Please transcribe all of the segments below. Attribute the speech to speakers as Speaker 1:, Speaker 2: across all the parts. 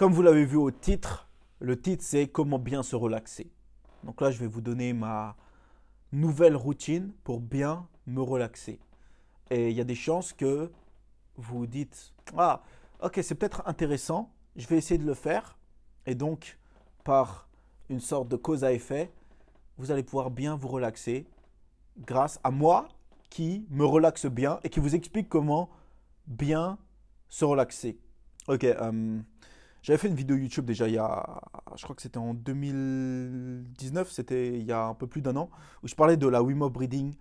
Speaker 1: Comme vous l'avez vu au titre, le titre c'est Comment bien se relaxer. Donc là, je vais vous donner ma nouvelle routine pour bien me relaxer. Et il y a des chances que vous dites Ah, ok, c'est peut-être intéressant, je vais essayer de le faire. Et donc, par une sorte de cause à effet, vous allez pouvoir bien vous relaxer grâce à moi qui me relaxe bien et qui vous explique comment bien se relaxer. Ok, euh, j'avais fait une vidéo YouTube déjà il y a, je crois que c'était en 2019, c'était il y a un peu plus d'un an, où je parlais de la Wim Hof Breathing,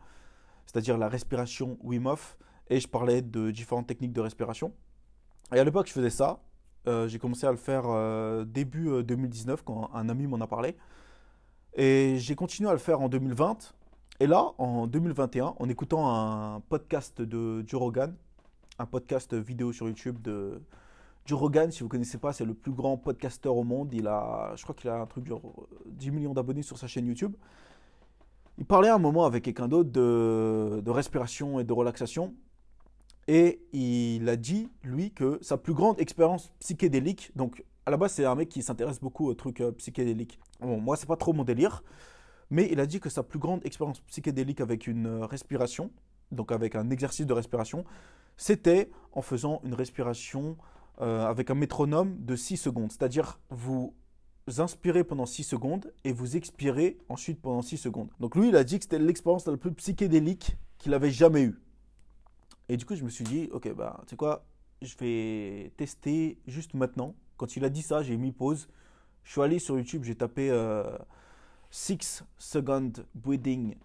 Speaker 1: c'est-à-dire la respiration Wim Hof, et je parlais de différentes techniques de respiration. Et à l'époque, je faisais ça. Euh, j'ai commencé à le faire euh, début 2019 quand un ami m'en a parlé. Et j'ai continué à le faire en 2020 et là, en 2021, en écoutant un podcast de Joe un podcast vidéo sur YouTube de Joe Rogan, si vous ne connaissez pas, c'est le plus grand podcasteur au monde. Il a, je crois qu'il a un truc genre 10 millions d'abonnés sur sa chaîne YouTube. Il parlait un moment avec quelqu'un d'autre de, respiration et de relaxation. Et il a dit, lui, que sa plus grande expérience psychédélique, donc à la base, c'est un mec qui s'intéresse beaucoup aux trucs euh, psychédéliques. Bon, moi, c'est pas trop mon délire. Mais il a dit que sa plus grande expérience psychédélique avec une euh, respiration, donc avec un exercice de respiration, c'était en faisant une respiration euh, avec un métronome de 6 secondes. C'est-à-dire, vous inspirez pendant 6 secondes et vous expirez ensuite pendant 6 secondes. Donc lui, il a dit que c'était l'expérience la plus psychédélique qu'il avait jamais eue. Et du coup, je me suis dit, ok, bah, tu sais quoi, je vais tester juste maintenant. Quand il a dit ça, j'ai mis pause. Je suis allé sur YouTube, j'ai tapé euh, 6 second breathing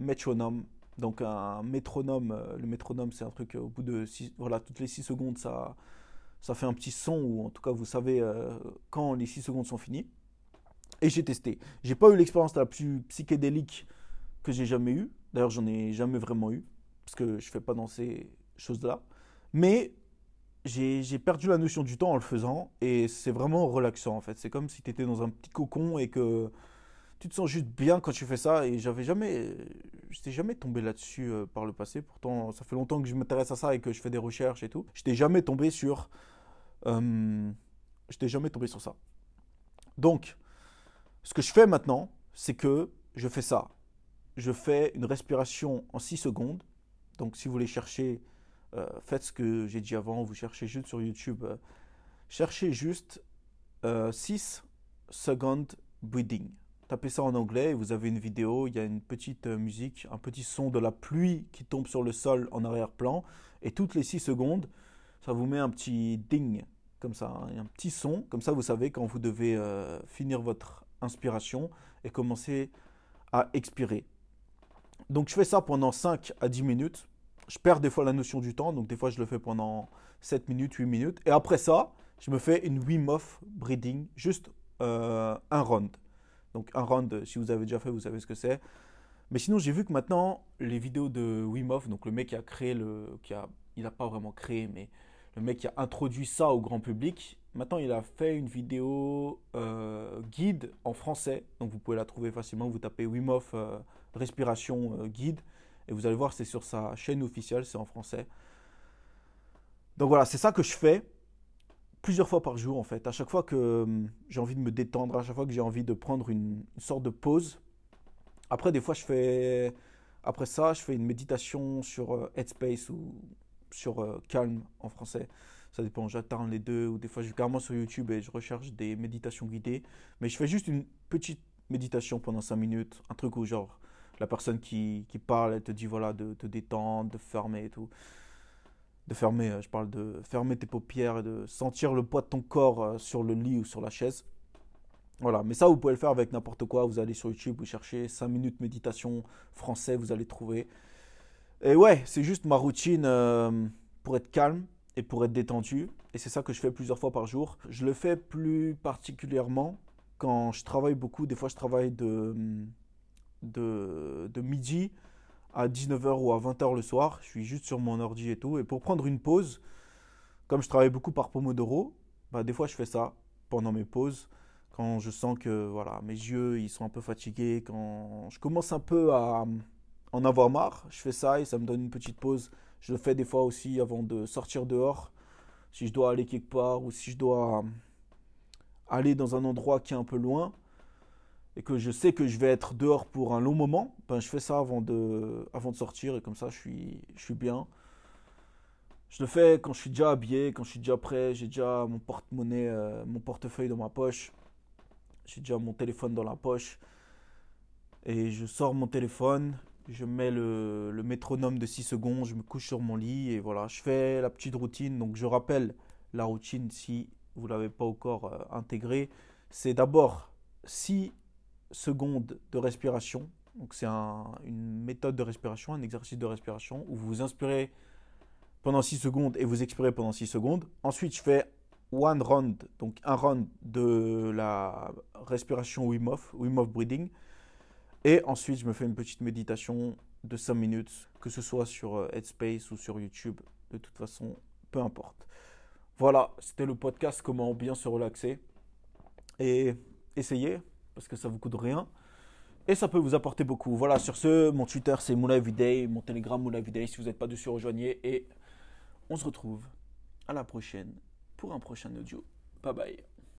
Speaker 1: metronome. Donc un métronome, euh, le métronome c'est un truc euh, au bout de voilà, toutes les 6 secondes ça, ça fait un petit son ou en tout cas vous savez euh, quand les 6 secondes sont finies. Et j'ai testé. J'ai pas eu l'expérience la plus psychédélique que j'ai jamais eue. D'ailleurs j'en ai jamais vraiment eu parce que je fais pas dans ces choses-là. Mais j'ai perdu la notion du temps en le faisant et c'est vraiment relaxant en fait. C'est comme si tu étais dans un petit cocon et que tu te sens juste bien quand tu fais ça et j'avais jamais j'étais jamais tombé là-dessus euh, par le passé pourtant ça fait longtemps que je m'intéresse à ça et que je fais des recherches et tout j'étais jamais tombé sur euh, j'étais jamais tombé sur ça. Donc ce que je fais maintenant c'est que je fais ça. Je fais une respiration en 6 secondes. Donc si vous voulez chercher euh, faites ce que j'ai dit avant vous cherchez juste sur YouTube cherchez juste 6 secondes breathing. Tapez ça en anglais vous avez une vidéo, il y a une petite euh, musique, un petit son de la pluie qui tombe sur le sol en arrière-plan. Et toutes les 6 secondes, ça vous met un petit ding, comme ça, hein, un petit son. Comme ça, vous savez quand vous devez euh, finir votre inspiration et commencer à expirer. Donc je fais ça pendant 5 à 10 minutes. Je perds des fois la notion du temps, donc des fois je le fais pendant 7 minutes, 8 minutes. Et après ça, je me fais une Wim Hof breathing, juste euh, un round. Donc un round, si vous avez déjà fait, vous savez ce que c'est. Mais sinon, j'ai vu que maintenant, les vidéos de Wim Hof, donc le mec qui a créé le... Qui a, il n'a pas vraiment créé, mais le mec a introduit ça au grand public, maintenant il a fait une vidéo euh, guide en français. Donc vous pouvez la trouver facilement. Vous tapez Wim euh, respiration euh, guide. Et vous allez voir, c'est sur sa chaîne officielle, c'est en français. Donc voilà, c'est ça que je fais plusieurs fois par jour en fait. À chaque fois que hum, j'ai envie de me détendre, à chaque fois que j'ai envie de prendre une, sorte de pause. Après, des fois, je fais. Après ça, je fais une méditation sur Headspace ou sur euh, Calm en français. Ça dépend, j'atteins les deux. Ou des fois, je vais carrément sur YouTube et je recherche des méditations guidées. Mais je fais juste une petite méditation pendant 5 minutes. Un truc où, genre, la personne qui, qui parle, elle te dit voilà, de te détendre, de fermer et tout de fermer, euh, je parle de fermer tes paupières et de sentir le poids de ton corps euh, sur le lit ou sur la chaise. Voilà, mais ça vous pouvez le faire avec n'importe quoi. Vous allez sur YouTube, vous cherchez 5 minutes méditation français, vous allez trouver. Et ouais, c'est juste ma routine euh, pour être calme et pour être détendu. Et c'est ça que je fais plusieurs fois par jour. Je le fais plus particulièrement quand je travaille beaucoup. Des fois, je travaille de, de, midi à 19h ou à 20h le soir. Je suis juste sur mon ordi et tout. Et pour prendre une pause, comme je travaille beaucoup par Pomodoro, bah, des fois je fais ça pendant mes pauses. Quand je sens que voilà, mes yeux ils sont un peu fatigués, quand je commence un peu à en avoir marre, je fais ça et ça me donne une petite pause. Je le fais des fois aussi avant de sortir dehors. Si je dois aller quelque part ou si je dois aller dans un endroit qui est un peu loin et que je sais que je vais être dehors pour un long moment, ben je fais ça avant de, avant de sortir et comme ça je suis, je suis bien. Je le fais quand je suis déjà habillé, quand je suis déjà prêt, j'ai déjà mon porte-monnaie, euh, mon portefeuille dans ma poche, j'ai déjà mon téléphone dans la poche et je sors mon téléphone, je mets le, métronome de 6 secondes, je me couche sur mon lit et voilà, je fais la petite routine. Donc je rappelle la routine si vous ne l'avez pas encore euh, intégrée. C'est d'abord 6 secondes de respiration. Donc c'est une méthode de respiration, un exercice de respiration où vous vous inspirez pendant 6 secondes et vous expirez pendant 6 secondes. Ensuite, je fais one round, donc un round de la respiration Wim Hof, Wim Hof breathing. Et ensuite, je me fais une petite méditation de 5 minutes, que ce soit sur euh, Headspace ou sur YouTube. De toute façon, peu importe. Voilà, c'était le podcast Comment bien se relaxer. Et essayez, parce que ça vous coûte rien. Et ça peut vous apporter beaucoup. Voilà, sur ce, mon Twitter c'est Moula mon Telegram Moula. Si vous n'êtes pas dessus, rejoignez. Et on se retrouve à la prochaine pour un prochain audio. Bye bye.